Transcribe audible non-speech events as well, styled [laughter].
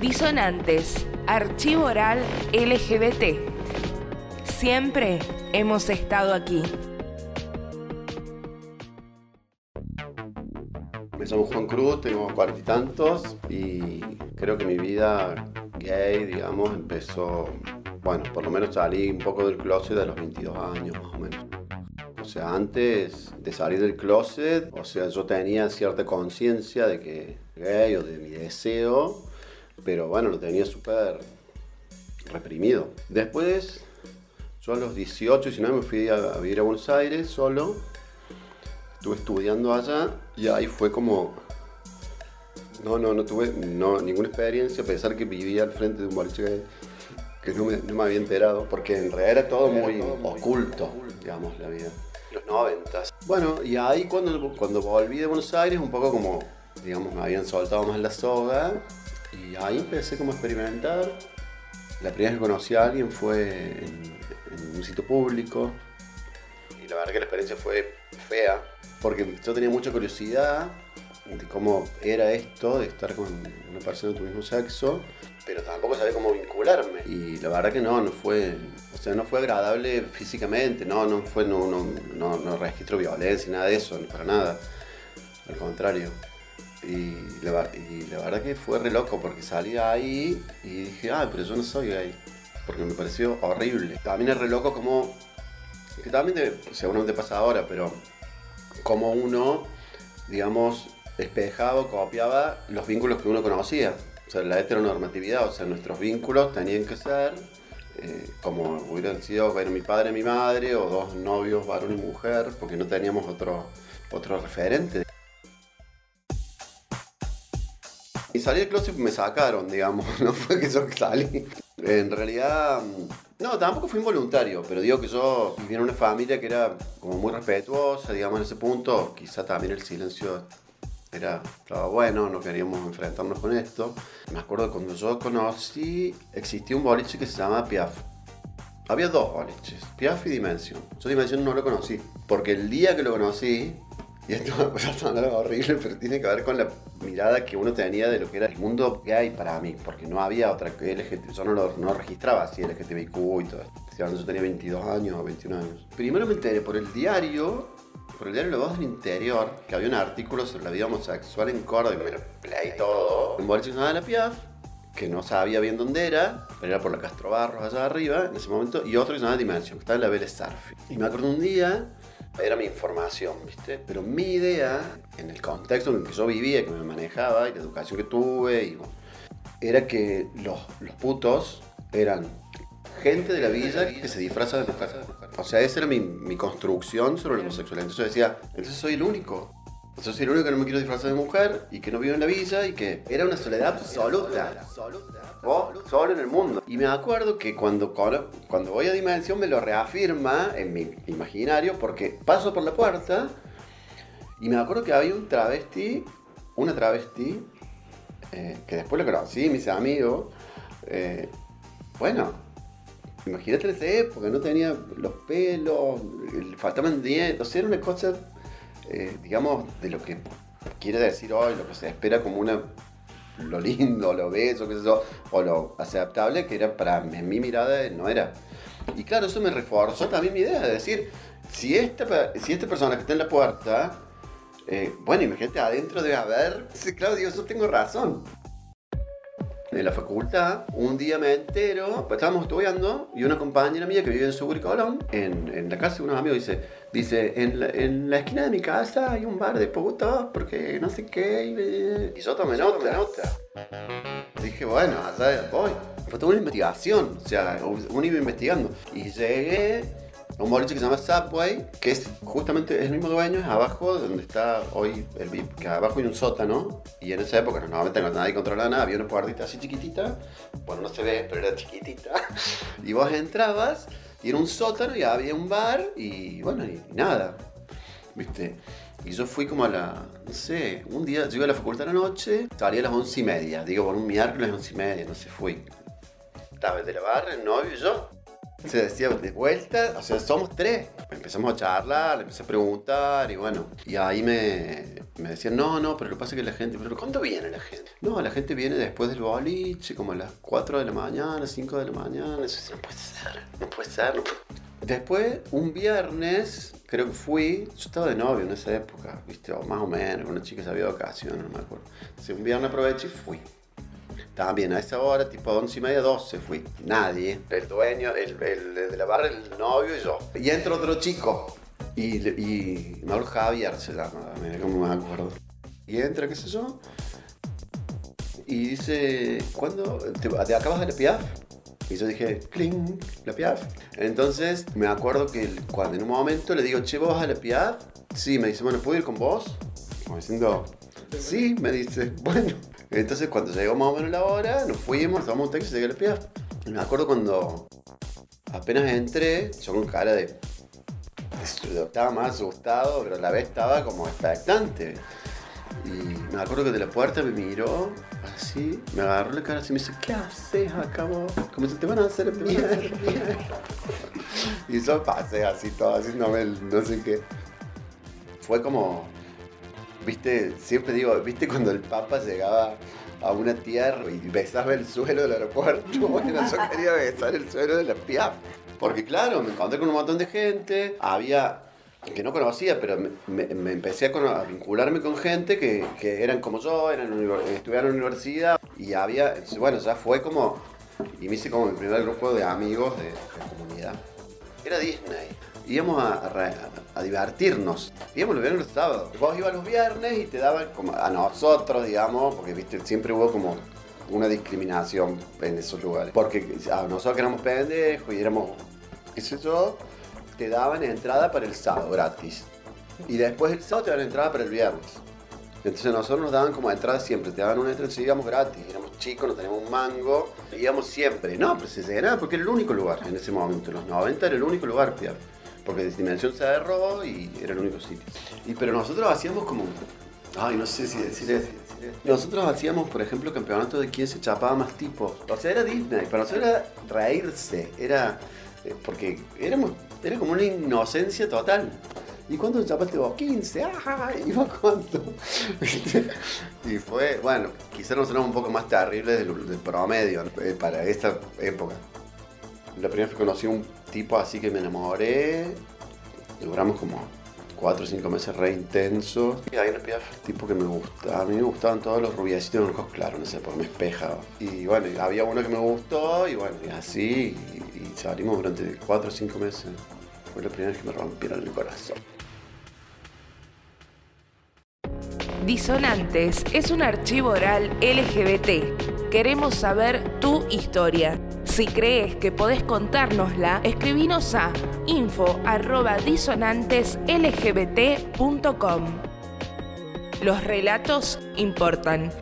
Disonantes, Archivo Oral LGBT. Siempre hemos estado aquí. Me llamo Juan Cruz, tengo cuarenta y tantos y creo que mi vida gay, digamos, empezó, bueno, por lo menos salí un poco del closet a los 22 años más o menos. O sea, antes de salir del closet, o sea, yo tenía cierta conciencia de que gay o de mi deseo, pero bueno, lo tenía súper reprimido. Después, yo a los 18, 19 me fui a, a vivir a Buenos Aires solo, estuve estudiando allá y ahí fue como no, no, no tuve no, ninguna experiencia, a pesar que vivía al frente de un boliche que, que no, me, no, me, había enterado, porque en realidad era todo muy oculto, digamos, la vida. Los noventas. Bueno, y ahí cuando, cuando volví de Buenos Aires, un poco como, digamos, me habían soltado más la soga, y ahí empecé como a experimentar. La primera vez que conocí a alguien fue en, un sitio público, y la verdad que la experiencia fue fea, porque yo tenía mucha curiosidad de cómo era esto de estar con una persona de tu mismo sexo, pero tampoco sabía cómo vincularme. Y la verdad que no, no fue, o sea, no fue agradable físicamente, no, no fue, no, no, no, no registro violencia, nada de eso, ni para nada. Al contrario. Y la, verdad que fue re loco porque salí ahí y dije, ah, pero yo no soy gay. Porque me pareció horrible. También es re loco como, que también seguramente pasa ahora, pero como uno, digamos, despejaba, copiaba los vínculos que uno conocía. O sea, la heteronormatividad, o sea, nuestros vínculos tenían que ser eh, como hubieran sido bueno, mi padre y mi madre, o dos novios, varón y mujer, porque no teníamos otro, otro referente. Salí del closet me sacaron, digamos, [laughs] no fue que yo salí. En realidad, no, tampoco fui involuntario, pero digo que yo vivía en una familia que era como muy respetuosa, digamos, en ese punto. Quizá también el silencio era, estaba bueno, no queríamos enfrentarnos con esto. Me acuerdo cuando yo conocí, existía un boliche que se llamaba Piaf. Había dos boliches, Piaf y Dimension. Yo Dimension no lo conocí, porque el día que lo conocí, y esto va a sonar horrible, pero tiene que ver con la mirada que uno tenía de lo que era el mundo gay para mí, porque no había otra que LGTB, yo no lo no registraba así LGTBIQ y todo esto. Yo tenía 22 años o 21 años. Primero me enteré por el diario por el diario La Voz del Interior, que había un artículo sobre la vida homosexual en Córdoba, y me lo leí todo. Un boliche de la Piaf, que no sabía bien dónde era, pero era por la Castro Barros allá arriba, en ese momento, y otro que se llamaba Dimension, que estaba en la Vélez Sarfi. Y me acuerdo un día, era mi información, ¿viste? Pero mi idea, en el contexto en el que yo vivía, que me manejaba, y la educación que tuve, era que los, los putos eran gente de la villa que se disfraza de mujer. O sea, esa era mi, mi construcción sobre la homosexualidad. Entonces yo decía, entonces soy el único. Yo soy el único que no me quiero disfrazar de mujer y que no vivo en la villa y que era una soledad absoluta. O solo en el mundo. Y me acuerdo que cuando, cuando voy a Dimensión me lo reafirma en mi imaginario porque paso por la puerta y me acuerdo que había un travesti, una travesti, eh, que después lo conocí, mis amigos. Eh, bueno, imagínate en esa época, no tenía los pelos, faltaban dientes, o sea, era una cosa, eh, digamos, de lo que quiere decir hoy, lo que se espera como una lo lindo, lo bello, qué sé yo, o lo aceptable, que era para mi mirada no era. Y claro, eso me reforzó también mi idea de decir, si esta, si esta persona que está en la puerta, eh, bueno, imagínate, adentro debe haber, [laughs] sí, claro, yo tengo razón de la facultad, un día me entero, pues estábamos estudiando y una compañera mía que vive en Sucre Colón, en, en, la casa de unos amigos, dice, dice en la, en la, esquina de mi casa hay un bar de putos porque no sé qué, y, y yo tomé nota, nota. Dije, bueno, allá voy. Fue toda una investigación, o sea, uno iba investigando. Y llegué un boliche que se llama Subway, que es justamente el mismo dueño, es abajo donde está hoy el VIP, que abajo hay un sótano, y en esa época normalmente no nadie controlaba nada, había una puertita así chiquitita, bueno, no se ve, pero era chiquitita, [laughs] y vos entrabas, y era un sótano, y había un bar, y bueno, y, y nada, ¿viste? Y yo fui como a la, no sé, un día, yo iba a la facultad a la noche, salí a las once y media, digo, por un miércoles a las once y media, no sé, fui. Estaba de la barra, el novio y yo, Se decía de vuelta, o sea, somos tres. Empezamos a charlar, empecé a preguntar y bueno. Y ahí me, me decían, no, no, pero lo que pasa es que la gente, pero ¿cuándo viene la gente? No, la gente viene después del boliche, como a las 4 de la mañana, 5 de la mañana. Eso no puede ser, no puede ser. Después, un viernes, creo que fui, yo estaba de novio en esa época, viste, o más o menos, una chica se había vacaciones, no me acuerdo. Entonces, un viernes aproveché y fui. También a esa hora, tipo 11 y media, 12 fui. Nadie. El dueño, el, el de la barra, el novio y yo. Y entra otro chico. Y, y me hablo Javier, se llama, mira cómo me acuerdo. Y entra, qué sé yo. Y dice, ¿cuándo? ¿Te, te acabas de la Piaf? Y yo dije, cling, la Piaf. Entonces me acuerdo que cuando en un momento le digo, che, ¿vos vas a la Piaf? Sí, me dice, bueno, ¿puedo ir con vos? Como diciendo, sí, me dice, [laughs] bueno. Entonces cuando llegó más o menos la hora, nos fuimos, tomamos un taxi llegué a la Piaf. Y me acuerdo cuando apenas entré, yo con cara de... Estaba más asustado, pero a la vez estaba como expectante. Y me acuerdo que de la puerta me miró así, me agarró la cara así y me dice, ¿qué haces acá vos? Como si te van a hacer mierda. [laughs] y yo pasé así todo, haciéndome el no sé qué. Fue como, viste, siempre digo, viste cuando el Papa llegaba a una tierra y besaba el suelo del aeropuerto. [laughs] Bueno, yo quería besar el suelo de la Piaf. Porque claro, me encontré con un montón de gente, había que no conocía, pero me, me- empecé a, vincularme con gente que, que eran como yo, eran estudiaron en la universidad y había, bueno, ya fue como, y me hice como mi primer grupo de amigos de, de comunidad. Era Disney. Íbamos a, a a divertirnos. Íbamos los viernes los sábados. Vos ibas los viernes y te daban como a nosotros, digamos, porque viste, siempre hubo como una discriminación en esos lugares. Porque a nosotros que éramos pendejos y éramos, qué sé yo, te daban entrada para el sábado gratis. Y después el sábado te daban entrada para el viernes. Entonces nosotros nos daban como entrada siempre, te daban una entrada, entonces íbamos gratis, éramos chicos, no teníamos un mango, íbamos siempre. No, pero se llenaba porque era el único lugar en ese momento, en los 90 era el único lugar, Piaf. Porque Dimensión Cerro y era el único sitio. Y, pero nosotros hacíamos como, ay, no sé si decir eso. Nosotros hacíamos, por ejemplo, campeonato de quién se chapaba más tipos. O sea, era Disney, para nosotros era reírse, era. eh, Porque éramos, era como una inocencia total. ¿Y cuánto te chapaste vos? 15, ajá, [laughs] ¿y vos cuánto? y fue, bueno, quizás nosotros un poco más terribles del, promedio eh, para esa época. La primera vez que conocí un tipo así que me enamoré, duramos como 4 o 5 meses re intensos. Y hay una piaf tipo que me gusta. A mí me gustaban todos los rubiecitos de ojos claros, no sé, porque me espejaba. Y bueno, había uno que me gustó y bueno, y así. Y, salimos durante 4 o 5 meses. Fue la primera que me rompieron el corazón. Disonantes es un archivo oral LGBT. Queremos saber tu historia. Si crees que podés contárnosla, escribinos a info@disonanteslgbt.com. Los relatos importan.